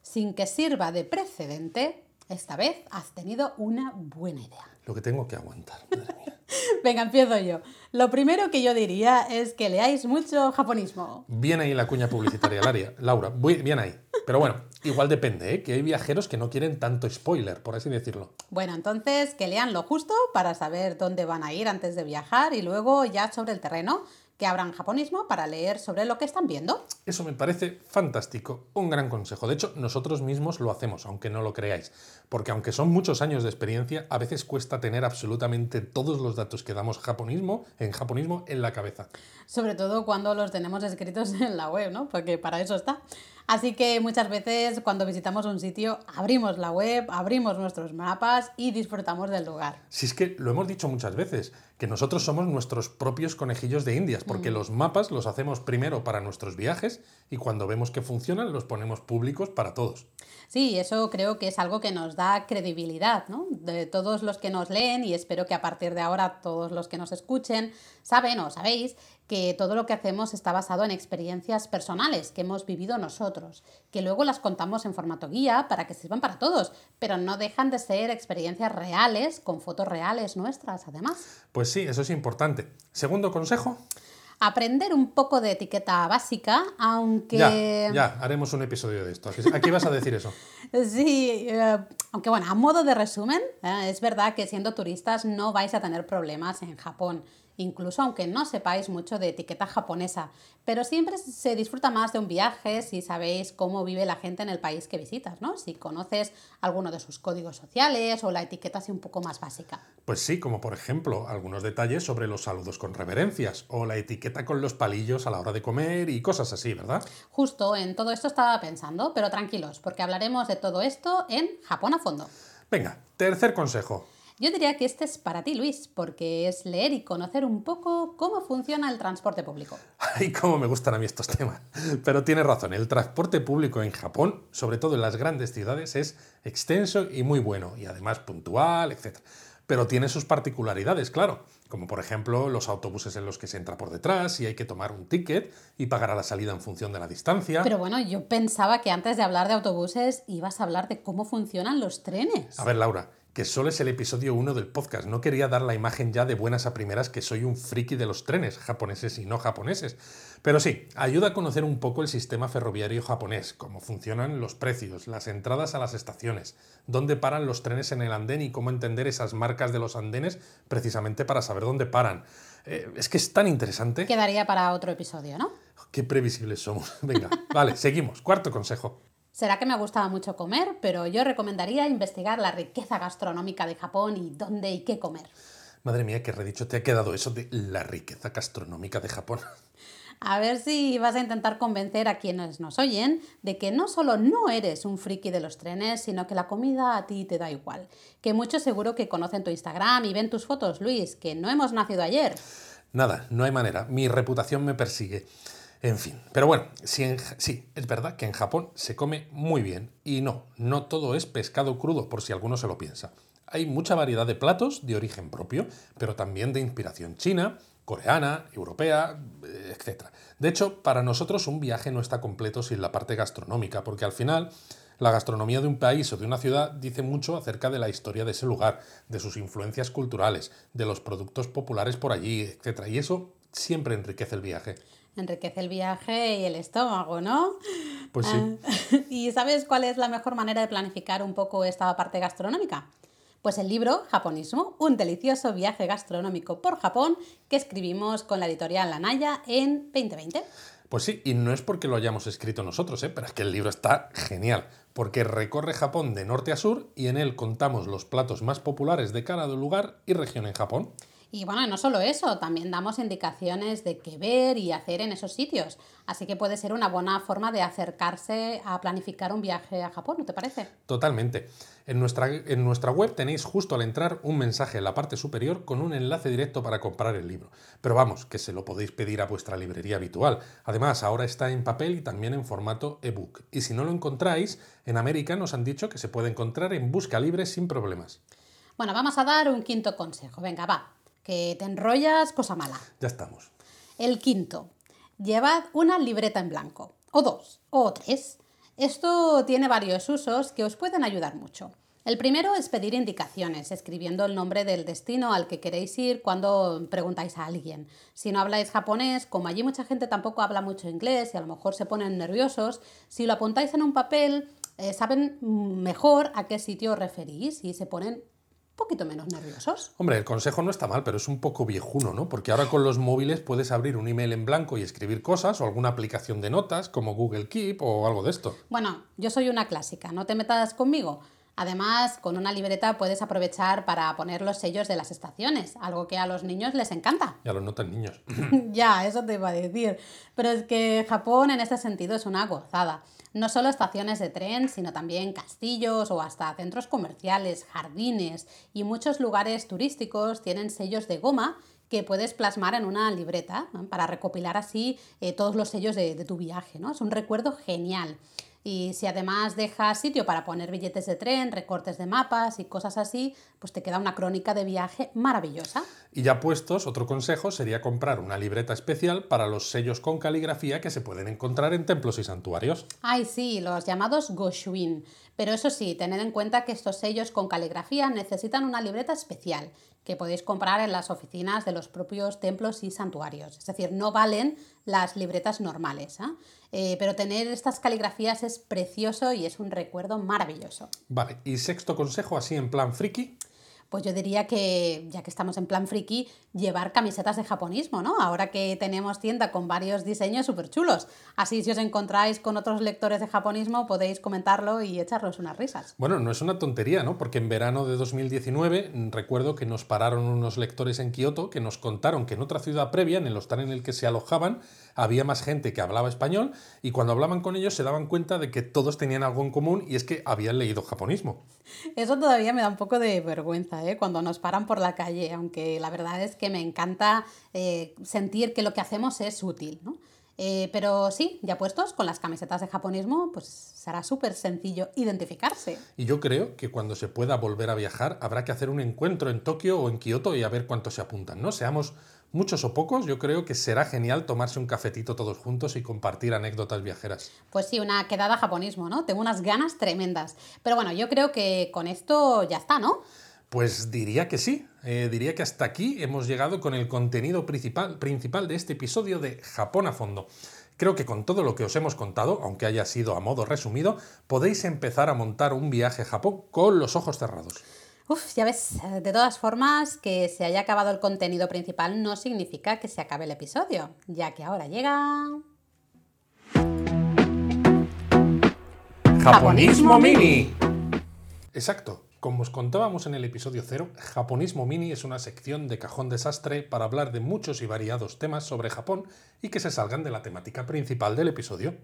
Sin que sirva de precedente, esta vez has tenido una buena idea. Lo que tengo que aguantar, madre mía. Venga, empiezo yo. Lo primero que yo diría es que leáis mucho japonismo. Bien ahí la cuña publicitaria. Laura, bien ahí. Pero bueno, igual depende, ¿eh? que hay viajeros que no quieren tanto spoiler, por así decirlo. Bueno, entonces que lean lo justo para saber dónde van a ir antes de viajar y luego ya sobre el terreno que abran japonismo para leer sobre lo que están viendo. Eso me parece fantástico, un gran consejo. De hecho, nosotros mismos lo hacemos, aunque no lo creáis, porque aunque son muchos años de experiencia, a veces cuesta tener absolutamente todos los datos que damos japonismo, en japonismo en la cabeza. Sobre todo cuando los tenemos escritos en la web, ¿no? Porque para eso está. Así que muchas veces cuando visitamos un sitio abrimos la web, abrimos nuestros mapas y disfrutamos del lugar. Si es que lo hemos dicho muchas veces, que nosotros somos nuestros propios conejillos de indias, porque mm. los mapas los hacemos primero para nuestros viajes y cuando vemos que funcionan los ponemos públicos para todos. Sí, eso creo que es algo que nos da credibilidad, ¿no? De todos los que nos leen y espero que a partir de ahora todos los que nos escuchen saben o sabéis que todo lo que hacemos está basado en experiencias personales que hemos vivido nosotros, que luego las contamos en formato guía para que sirvan para todos, pero no dejan de ser experiencias reales, con fotos reales nuestras, además. Pues sí, eso es importante. Segundo consejo aprender un poco de etiqueta básica, aunque... Ya, ya, haremos un episodio de esto. Aquí vas a decir eso. sí, eh, aunque bueno, a modo de resumen, eh, es verdad que siendo turistas no vais a tener problemas en Japón incluso aunque no sepáis mucho de etiqueta japonesa. Pero siempre se disfruta más de un viaje si sabéis cómo vive la gente en el país que visitas, ¿no? Si conoces alguno de sus códigos sociales o la etiqueta así un poco más básica. Pues sí, como por ejemplo algunos detalles sobre los saludos con reverencias o la etiqueta con los palillos a la hora de comer y cosas así, ¿verdad? Justo en todo esto estaba pensando, pero tranquilos, porque hablaremos de todo esto en Japón a fondo. Venga, tercer consejo. Yo diría que este es para ti, Luis, porque es leer y conocer un poco cómo funciona el transporte público. Ay, cómo me gustan a mí estos temas. Pero tienes razón, el transporte público en Japón, sobre todo en las grandes ciudades, es extenso y muy bueno, y además puntual, etc. Pero tiene sus particularidades, claro, como por ejemplo los autobuses en los que se entra por detrás y hay que tomar un ticket y pagar a la salida en función de la distancia. Pero bueno, yo pensaba que antes de hablar de autobuses ibas a hablar de cómo funcionan los trenes. A ver, Laura, que solo es el episodio 1 del podcast. No quería dar la imagen ya de buenas a primeras que soy un friki de los trenes, japoneses y no japoneses. Pero sí, ayuda a conocer un poco el sistema ferroviario japonés, cómo funcionan los precios, las entradas a las estaciones, dónde paran los trenes en el andén y cómo entender esas marcas de los andenes precisamente para saber dónde paran. Eh, es que es tan interesante. Quedaría para otro episodio, ¿no? Qué previsibles somos. Venga, vale, seguimos. Cuarto consejo. Será que me gustaba mucho comer, pero yo recomendaría investigar la riqueza gastronómica de Japón y dónde y qué comer. Madre mía, qué redicho te ha quedado eso de la riqueza gastronómica de Japón. A ver si vas a intentar convencer a quienes nos oyen de que no solo no eres un friki de los trenes, sino que la comida a ti te da igual. Que muchos seguro que conocen tu Instagram y ven tus fotos, Luis, que no hemos nacido ayer. Nada, no hay manera. Mi reputación me persigue. En fin, pero bueno, sí, es verdad que en Japón se come muy bien y no, no todo es pescado crudo, por si alguno se lo piensa. Hay mucha variedad de platos de origen propio, pero también de inspiración china, coreana, europea, etc. De hecho, para nosotros un viaje no está completo sin la parte gastronómica, porque al final la gastronomía de un país o de una ciudad dice mucho acerca de la historia de ese lugar, de sus influencias culturales, de los productos populares por allí, etc. Y eso siempre enriquece el viaje enriquece el viaje y el estómago, ¿no? Pues sí. Ah, ¿Y sabes cuál es la mejor manera de planificar un poco esta parte gastronómica? Pues el libro Japonismo, un delicioso viaje gastronómico por Japón que escribimos con la editorial Lanaya en 2020. Pues sí, y no es porque lo hayamos escrito nosotros, ¿eh? pero es que el libro está genial, porque recorre Japón de norte a sur y en él contamos los platos más populares de cada lugar y región en Japón. Y bueno, no solo eso, también damos indicaciones de qué ver y hacer en esos sitios. Así que puede ser una buena forma de acercarse a planificar un viaje a Japón, ¿no te parece? Totalmente. En nuestra, en nuestra web tenéis justo al entrar un mensaje en la parte superior con un enlace directo para comprar el libro. Pero vamos, que se lo podéis pedir a vuestra librería habitual. Además, ahora está en papel y también en formato ebook. Y si no lo encontráis, en América nos han dicho que se puede encontrar en busca libre sin problemas. Bueno, vamos a dar un quinto consejo. Venga, va que te enrollas, cosa mala. Ya estamos. El quinto, llevad una libreta en blanco, o dos, o tres. Esto tiene varios usos que os pueden ayudar mucho. El primero es pedir indicaciones, escribiendo el nombre del destino al que queréis ir cuando preguntáis a alguien. Si no habláis japonés, como allí mucha gente tampoco habla mucho inglés y a lo mejor se ponen nerviosos, si lo apuntáis en un papel, eh, saben mejor a qué sitio os referís y se ponen poquito menos nerviosos. Hombre, el consejo no está mal, pero es un poco viejuno, ¿no? Porque ahora con los móviles puedes abrir un email en blanco y escribir cosas o alguna aplicación de notas como Google Keep o algo de esto. Bueno, yo soy una clásica, no te metas conmigo. Además, con una libreta puedes aprovechar para poner los sellos de las estaciones, algo que a los niños les encanta. Ya lo notan niños. ya, eso te iba a decir. Pero es que Japón en este sentido es una gozada. No solo estaciones de tren, sino también castillos o hasta centros comerciales, jardines y muchos lugares turísticos tienen sellos de goma que puedes plasmar en una libreta para recopilar así eh, todos los sellos de, de tu viaje. ¿no? Es un recuerdo genial. Y si además dejas sitio para poner billetes de tren, recortes de mapas y cosas así, pues te queda una crónica de viaje maravillosa. Y ya puestos, otro consejo sería comprar una libreta especial para los sellos con caligrafía que se pueden encontrar en templos y santuarios. Ay, sí, los llamados goshuin. Pero eso sí, tened en cuenta que estos sellos con caligrafía necesitan una libreta especial que podéis comprar en las oficinas de los propios templos y santuarios. Es decir, no valen las libretas normales. ¿ah? Eh, pero tener estas caligrafías es precioso y es un recuerdo maravilloso. Vale, y sexto consejo, así en plan friki. Pues yo diría que, ya que estamos en plan friki, llevar camisetas de japonismo, ¿no? Ahora que tenemos tienda con varios diseños súper chulos. Así, si os encontráis con otros lectores de japonismo, podéis comentarlo y echarlos unas risas. Bueno, no es una tontería, ¿no? Porque en verano de 2019 recuerdo que nos pararon unos lectores en Kioto que nos contaron que en otra ciudad previa, en el hostal en el que se alojaban, había más gente que hablaba español y cuando hablaban con ellos se daban cuenta de que todos tenían algo en común y es que habían leído japonismo. Eso todavía me da un poco de vergüenza, ¿eh? cuando nos paran por la calle, aunque la verdad es que me encanta eh, sentir que lo que hacemos es útil. ¿no? Eh, pero sí, ya puestos con las camisetas de japonismo, pues será súper sencillo identificarse. Y yo creo que cuando se pueda volver a viajar habrá que hacer un encuentro en Tokio o en Kioto y a ver cuántos se apuntan, ¿no? Seamos muchos o pocos, yo creo que será genial tomarse un cafetito todos juntos y compartir anécdotas viajeras. Pues sí, una quedada japonismo, ¿no? Tengo unas ganas tremendas. Pero bueno, yo creo que con esto ya está, ¿no? Pues diría que sí, eh, diría que hasta aquí hemos llegado con el contenido principal, principal de este episodio de Japón a fondo. Creo que con todo lo que os hemos contado, aunque haya sido a modo resumido, podéis empezar a montar un viaje a Japón con los ojos cerrados. Uf, ya ves, eh, de todas formas, que se haya acabado el contenido principal no significa que se acabe el episodio, ya que ahora llega... Japonismo Mini. Exacto. Como os contábamos en el episodio 0, Japonismo Mini es una sección de cajón desastre para hablar de muchos y variados temas sobre Japón y que se salgan de la temática principal del episodio.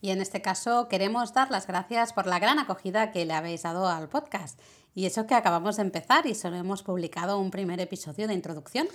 Y en este caso queremos dar las gracias por la gran acogida que le habéis dado al podcast. Y eso que acabamos de empezar y solo hemos publicado un primer episodio de introducción.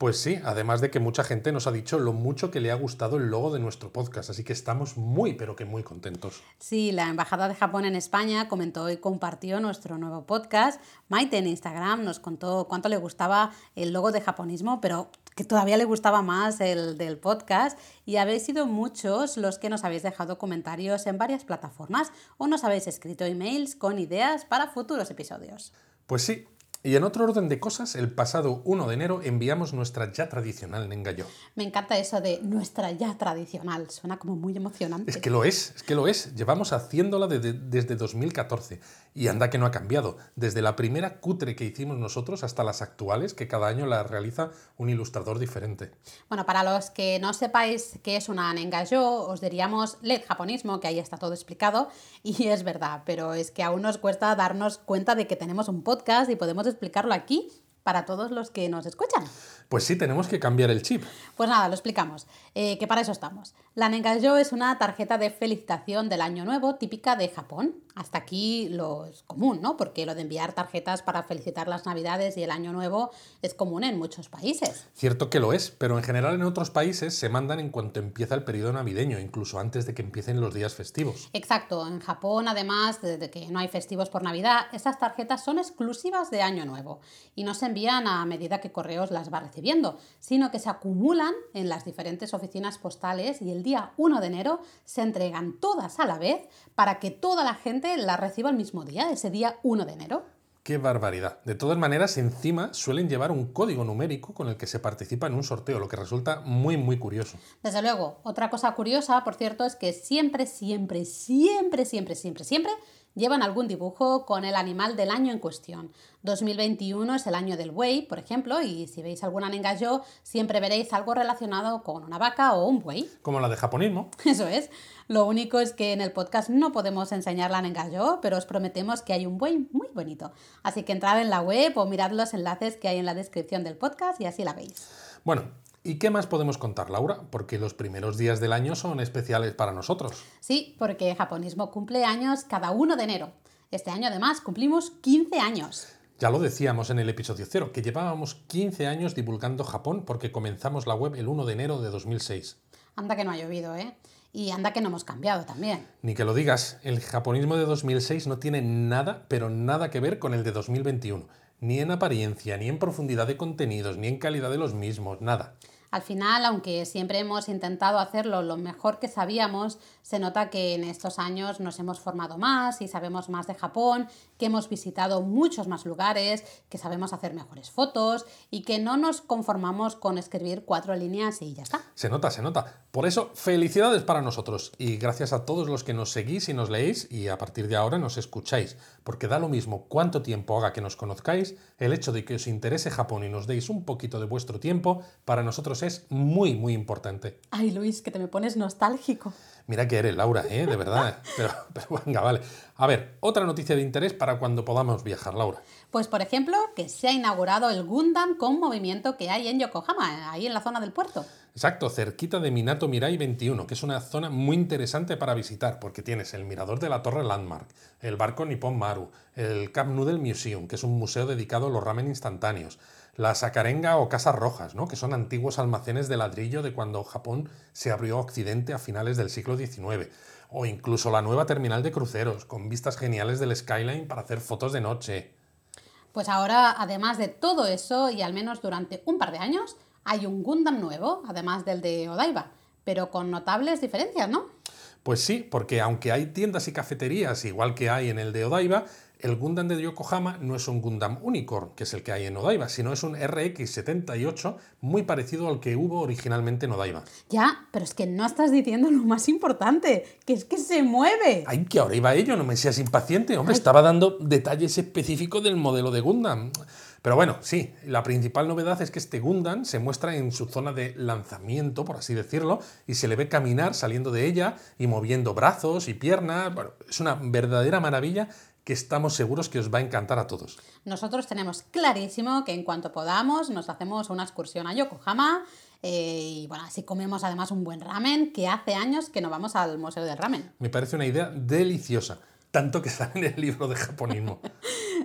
Pues sí, además de que mucha gente nos ha dicho lo mucho que le ha gustado el logo de nuestro podcast, así que estamos muy, pero que muy contentos. Sí, la Embajada de Japón en España comentó y compartió nuestro nuevo podcast. Maite en Instagram nos contó cuánto le gustaba el logo de japonismo, pero que todavía le gustaba más el del podcast y habéis sido muchos los que nos habéis dejado comentarios en varias plataformas o nos habéis escrito emails con ideas para futuros episodios. Pues sí, y en otro orden de cosas, el pasado 1 de enero enviamos nuestra ya tradicional Nengayo. Me encanta eso de nuestra ya tradicional, suena como muy emocionante. Es que lo es, es que lo es. Llevamos haciéndola desde 2014 y anda que no ha cambiado. Desde la primera cutre que hicimos nosotros hasta las actuales, que cada año la realiza un ilustrador diferente. Bueno, para los que no sepáis qué es una Nengayo, os diríamos LED japonismo, que ahí está todo explicado, y es verdad, pero es que aún nos cuesta darnos cuenta de que tenemos un podcast y podemos explicarlo aquí para todos los que nos escuchan. Pues sí, tenemos que cambiar el chip. Pues nada, lo explicamos, eh, que para eso estamos. La Nengayo es una tarjeta de felicitación del Año Nuevo típica de Japón. Hasta aquí lo es común, ¿no? Porque lo de enviar tarjetas para felicitar las Navidades y el Año Nuevo es común en muchos países. Cierto que lo es, pero en general en otros países se mandan en cuanto empieza el periodo navideño, incluso antes de que empiecen los días festivos. Exacto, en Japón además de que no hay festivos por Navidad, estas tarjetas son exclusivas de Año Nuevo y no se envían a medida que Correos las va a recibir sino que se acumulan en las diferentes oficinas postales y el día 1 de enero se entregan todas a la vez para que toda la gente las reciba el mismo día, ese día 1 de enero. ¡Qué barbaridad! De todas maneras, encima suelen llevar un código numérico con el que se participa en un sorteo, lo que resulta muy, muy curioso. Desde luego, otra cosa curiosa, por cierto, es que siempre, siempre, siempre, siempre, siempre, siempre llevan algún dibujo con el animal del año en cuestión. 2021 es el año del buey, por ejemplo, y si veis alguna nengayo, siempre veréis algo relacionado con una vaca o un buey. Como la de japonismo. Eso es. Lo único es que en el podcast no podemos enseñar la nengayo, pero os prometemos que hay un buey muy bonito. Así que entrad en la web o mirad los enlaces que hay en la descripción del podcast y así la veis. Bueno, ¿Y qué más podemos contar, Laura? Porque los primeros días del año son especiales para nosotros. Sí, porque Japonismo cumple años cada 1 de enero. Este año además cumplimos 15 años. Ya lo decíamos en el episodio 0, que llevábamos 15 años divulgando Japón porque comenzamos la web el 1 de enero de 2006. Anda que no ha llovido, ¿eh? Y anda que no hemos cambiado también. Ni que lo digas, el japonismo de 2006 no tiene nada, pero nada que ver con el de 2021. Ni en apariencia, ni en profundidad de contenidos, ni en calidad de los mismos, nada. Al final, aunque siempre hemos intentado hacerlo lo mejor que sabíamos, se nota que en estos años nos hemos formado más y sabemos más de Japón, que hemos visitado muchos más lugares, que sabemos hacer mejores fotos y que no nos conformamos con escribir cuatro líneas y ya está. Se nota, se nota. Por eso, felicidades para nosotros y gracias a todos los que nos seguís y nos leéis y a partir de ahora nos escucháis, porque da lo mismo cuánto tiempo haga que nos conozcáis, el hecho de que os interese Japón y nos deis un poquito de vuestro tiempo, para nosotros es muy, muy importante. Ay, Luis, que te me pones nostálgico. Mira que eres, Laura, ¿eh? de verdad. Pero, pero venga, vale. A ver, otra noticia de interés para cuando podamos viajar, Laura. Pues, por ejemplo, que se ha inaugurado el Gundam con movimiento que hay en Yokohama, ahí en la zona del puerto. Exacto, cerquita de Minato Mirai 21, que es una zona muy interesante para visitar, porque tienes el mirador de la Torre Landmark, el barco Nippon Maru, el Cup Noodle Museum, que es un museo dedicado a los ramen instantáneos, la Sakarenga o Casas Rojas, ¿no? que son antiguos almacenes de ladrillo de cuando Japón se abrió a Occidente a finales del siglo XIX, o incluso la nueva terminal de cruceros, con vistas geniales del skyline para hacer fotos de noche. Pues ahora, además de todo eso, y al menos durante un par de años, hay un Gundam nuevo, además del de Odaiba, pero con notables diferencias, ¿no? Pues sí, porque aunque hay tiendas y cafeterías igual que hay en el de Odaiba, el Gundam de Yokohama no es un Gundam Unicorn, que es el que hay en Odaiba, sino es un RX-78 muy parecido al que hubo originalmente en Odaiba. Ya, pero es que no estás diciendo lo más importante, que es que se mueve. Ay, que ahora iba ello, no me seas impaciente, hombre, estaba dando detalles específicos del modelo de Gundam. Pero bueno, sí, la principal novedad es que este Gundam se muestra en su zona de lanzamiento, por así decirlo, y se le ve caminar saliendo de ella y moviendo brazos y piernas. Bueno, es una verdadera maravilla que estamos seguros que os va a encantar a todos. Nosotros tenemos clarísimo que en cuanto podamos nos hacemos una excursión a Yokohama eh, y bueno, así comemos además un buen ramen, que hace años que no vamos al Museo del Ramen. Me parece una idea deliciosa, tanto que sale en el libro de japonismo.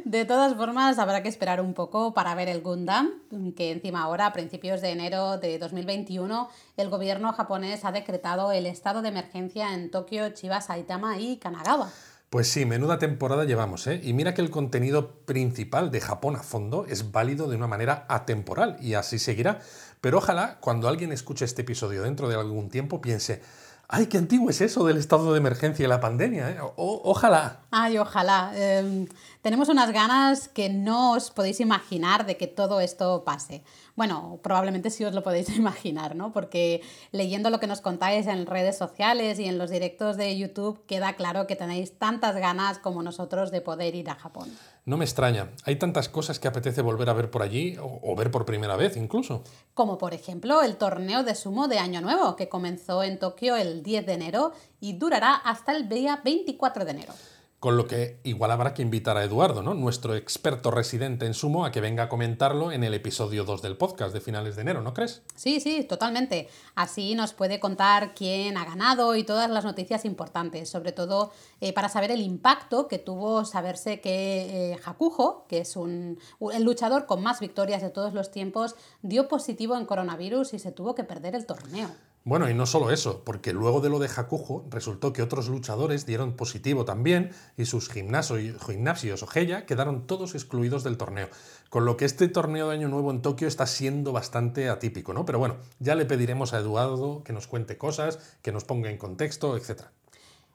De todas formas, habrá que esperar un poco para ver el Gundam, que encima ahora, a principios de enero de 2021, el gobierno japonés ha decretado el estado de emergencia en Tokio, Chiba, Saitama y Kanagawa. Pues sí, menuda temporada llevamos, ¿eh? Y mira que el contenido principal de Japón a fondo es válido de una manera atemporal y así seguirá. Pero ojalá cuando alguien escuche este episodio dentro de algún tiempo piense, ¡ay, qué antiguo es eso del estado de emergencia y la pandemia! ¿eh? O, ojalá. Ay, ojalá. Eh, tenemos unas ganas que no os podéis imaginar de que todo esto pase. Bueno, probablemente sí os lo podéis imaginar, ¿no? Porque leyendo lo que nos contáis en redes sociales y en los directos de YouTube, queda claro que tenéis tantas ganas como nosotros de poder ir a Japón. No me extraña. Hay tantas cosas que apetece volver a ver por allí o, o ver por primera vez incluso. Como por ejemplo el torneo de sumo de Año Nuevo, que comenzó en Tokio el 10 de enero y durará hasta el día 24 de enero. Con lo que igual habrá que invitar a Eduardo, ¿no? nuestro experto residente en sumo, a que venga a comentarlo en el episodio 2 del podcast de finales de enero, ¿no crees? Sí, sí, totalmente. Así nos puede contar quién ha ganado y todas las noticias importantes, sobre todo eh, para saber el impacto que tuvo saberse que eh, Hakujo, que es un, el luchador con más victorias de todos los tiempos, dio positivo en coronavirus y se tuvo que perder el torneo. Bueno, y no solo eso, porque luego de lo de Hakujo resultó que otros luchadores dieron positivo también y sus gimnasios, o Heya quedaron todos excluidos del torneo. Con lo que este torneo de Año Nuevo en Tokio está siendo bastante atípico, ¿no? Pero bueno, ya le pediremos a Eduardo que nos cuente cosas, que nos ponga en contexto, etc.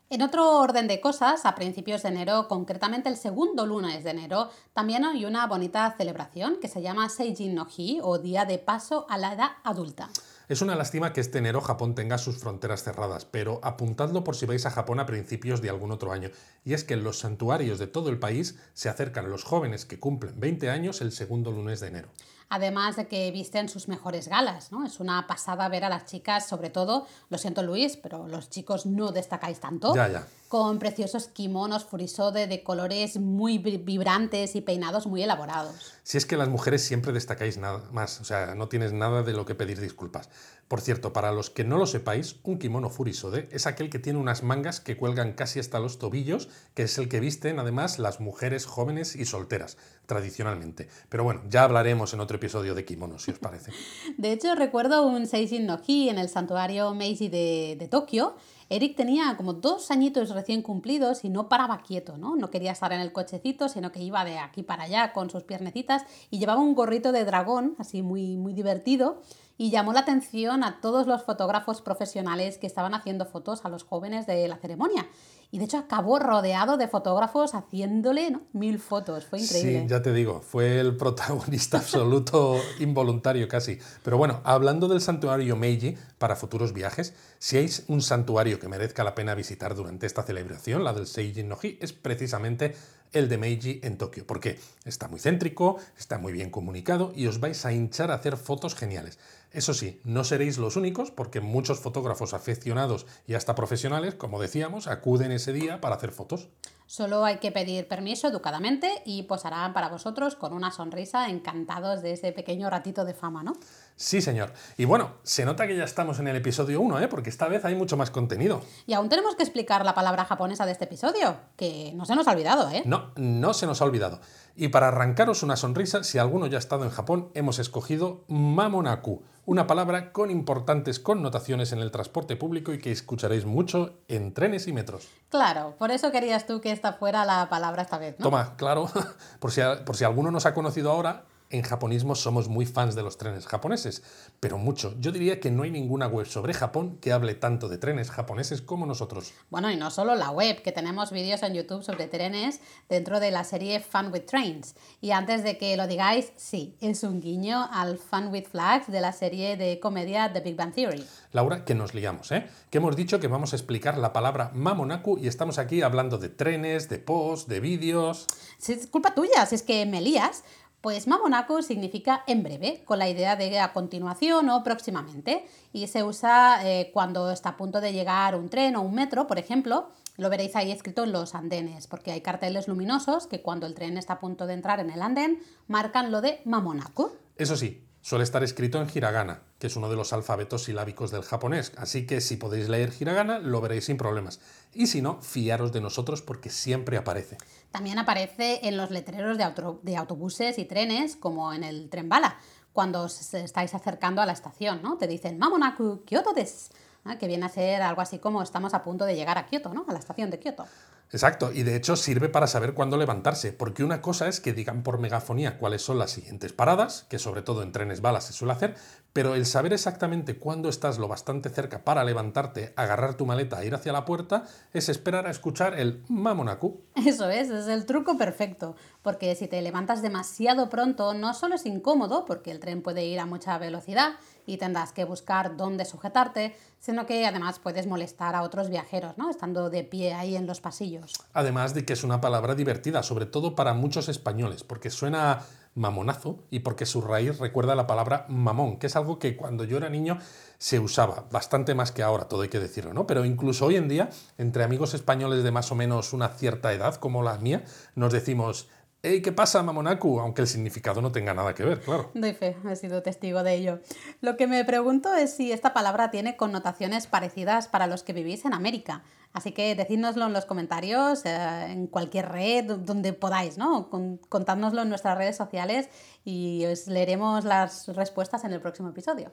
En otro orden de cosas, a principios de enero, concretamente el segundo lunes de enero, también hay una bonita celebración que se llama Seijin no Hi o Día de Paso a la Edad Adulta. Es una lástima que este enero Japón tenga sus fronteras cerradas, pero apuntadlo por si vais a Japón a principios de algún otro año. Y es que en los santuarios de todo el país se acercan los jóvenes que cumplen 20 años el segundo lunes de enero. Además de que visten sus mejores galas, ¿no? Es una pasada ver a las chicas, sobre todo, lo siento Luis, pero los chicos no destacáis tanto. Ya, ya. Con preciosos kimonos furisode de colores muy vibrantes y peinados muy elaborados. Si es que las mujeres siempre destacáis nada más, o sea, no tienes nada de lo que pedir disculpas. Por cierto, para los que no lo sepáis, un kimono furisode es aquel que tiene unas mangas que cuelgan casi hasta los tobillos, que es el que visten además las mujeres jóvenes y solteras, tradicionalmente. Pero bueno, ya hablaremos en otro episodio de kimonos, si os parece. de hecho, recuerdo un Seishin no Hi en el santuario Meiji de, de Tokio. Eric tenía como dos añitos recién cumplidos y no paraba quieto, ¿no? No quería estar en el cochecito, sino que iba de aquí para allá con sus piernecitas y llevaba un gorrito de dragón, así muy, muy divertido. y llamó la atención a todos los fotógrafos profesionales que estaban haciendo fotos a los jóvenes de la ceremonia. Y de hecho acabó rodeado de fotógrafos haciéndole mil fotos. Fue increíble. Sí, ya te digo, fue el protagonista absoluto, involuntario casi. Pero bueno, hablando del santuario Meiji para futuros viajes, si hay un santuario que merezca la pena visitar durante esta celebración, la del Seijin no Hi, es precisamente el de Meiji en Tokio, porque está muy céntrico, está muy bien comunicado y os vais a hinchar a hacer fotos geniales. Eso sí, no seréis los únicos porque muchos fotógrafos aficionados y hasta profesionales, como decíamos, acuden ese día para hacer fotos. Solo hay que pedir permiso educadamente y posarán para vosotros con una sonrisa encantados de ese pequeño ratito de fama, ¿no? Sí, señor. Y bueno, se nota que ya estamos en el episodio 1, ¿eh? porque esta vez hay mucho más contenido. Y aún tenemos que explicar la palabra japonesa de este episodio, que no se nos ha olvidado, ¿eh? No, no se nos ha olvidado. Y para arrancaros una sonrisa, si alguno ya ha estado en Japón, hemos escogido Mamonaku, una palabra con importantes connotaciones en el transporte público y que escucharéis mucho en trenes y metros. Claro, por eso querías tú que esta fuera la palabra esta vez, ¿no? Toma, claro, por si, por si alguno nos ha conocido ahora, en japonismo somos muy fans de los trenes japoneses, pero mucho. Yo diría que no hay ninguna web sobre Japón que hable tanto de trenes japoneses como nosotros. Bueno, y no solo la web, que tenemos vídeos en YouTube sobre trenes dentro de la serie Fun with Trains. Y antes de que lo digáis, sí, es un guiño al Fun with Flags de la serie de comedia The Big Bang Theory. Laura, que nos liamos, ¿eh? Que hemos dicho que vamos a explicar la palabra Mamonaku y estamos aquí hablando de trenes, de posts, de vídeos. Es culpa tuya, si es que me lías. Pues Mamonaco significa en breve, con la idea de a continuación o próximamente, y se usa eh, cuando está a punto de llegar un tren o un metro, por ejemplo. Lo veréis ahí escrito en los andenes, porque hay carteles luminosos que cuando el tren está a punto de entrar en el andén marcan lo de Mamonaco. Eso sí, suele estar escrito en hiragana, que es uno de los alfabetos silábicos del japonés, así que si podéis leer hiragana lo veréis sin problemas. Y si no, fiaros de nosotros porque siempre aparece. También aparece en los letreros de, autobuses y trenes, como en el tren bala, cuando os estáis acercando a la estación, ¿no? Te dicen Mamonaku Kyoto des, que viene a ser algo así como estamos a punto de llegar a Kyoto, ¿no? A la estación de Kyoto. Exacto, y de hecho sirve para saber cuándo levantarse, porque una cosa es que digan por megafonía cuáles son las siguientes paradas, que sobre todo en trenes balas se suele hacer, pero el saber exactamente cuándo estás lo bastante cerca para levantarte, agarrar tu maleta e ir hacia la puerta, es esperar a escuchar el mamonaku. Eso es, es el truco perfecto, porque si te levantas demasiado pronto, no solo es incómodo, porque el tren puede ir a mucha velocidad y tendrás que buscar dónde sujetarte, sino que además puedes molestar a otros viajeros, ¿no? Estando de pie ahí en los pasillos. Además de que es una palabra divertida, sobre todo para muchos españoles, porque suena mamonazo y porque su raíz recuerda la palabra mamón, que es algo que cuando yo era niño se usaba bastante más que ahora, todo hay que decirlo, ¿no? Pero incluso hoy en día, entre amigos españoles de más o menos una cierta edad, como la mía, nos decimos Hey, ¿qué pasa, Mamonaku? Aunque el significado no tenga nada que ver, claro. Doy fe, he sido testigo de ello. Lo que me pregunto es si esta palabra tiene connotaciones parecidas para los que vivís en América. Así que decídnoslo en los comentarios, eh, en cualquier red, donde podáis, ¿no? Contádnoslo en nuestras redes sociales y os leeremos las respuestas en el próximo episodio.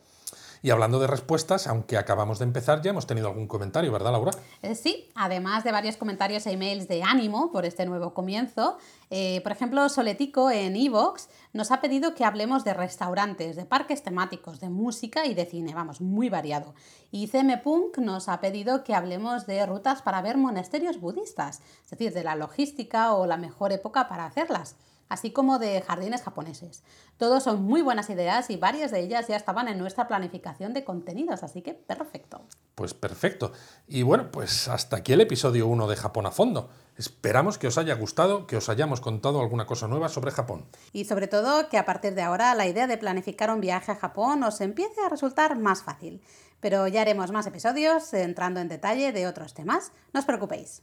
Y hablando de respuestas, aunque acabamos de empezar, ya hemos tenido algún comentario, ¿verdad, Laura? Eh, sí, además de varios comentarios e emails de ánimo por este nuevo comienzo. Eh, por ejemplo, Soletico en Evox nos ha pedido que hablemos de restaurantes, de parques temáticos, de música y de cine, vamos, muy variado. Y CM Punk nos ha pedido que hablemos de rutas para ver monasterios budistas, es decir, de la logística o la mejor época para hacerlas así como de jardines japoneses. Todos son muy buenas ideas y varias de ellas ya estaban en nuestra planificación de contenidos, así que perfecto. Pues perfecto. Y bueno, pues hasta aquí el episodio 1 de Japón a fondo. Esperamos que os haya gustado, que os hayamos contado alguna cosa nueva sobre Japón. Y sobre todo que a partir de ahora la idea de planificar un viaje a Japón os empiece a resultar más fácil. Pero ya haremos más episodios entrando en detalle de otros temas. No os preocupéis.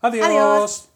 Adiós.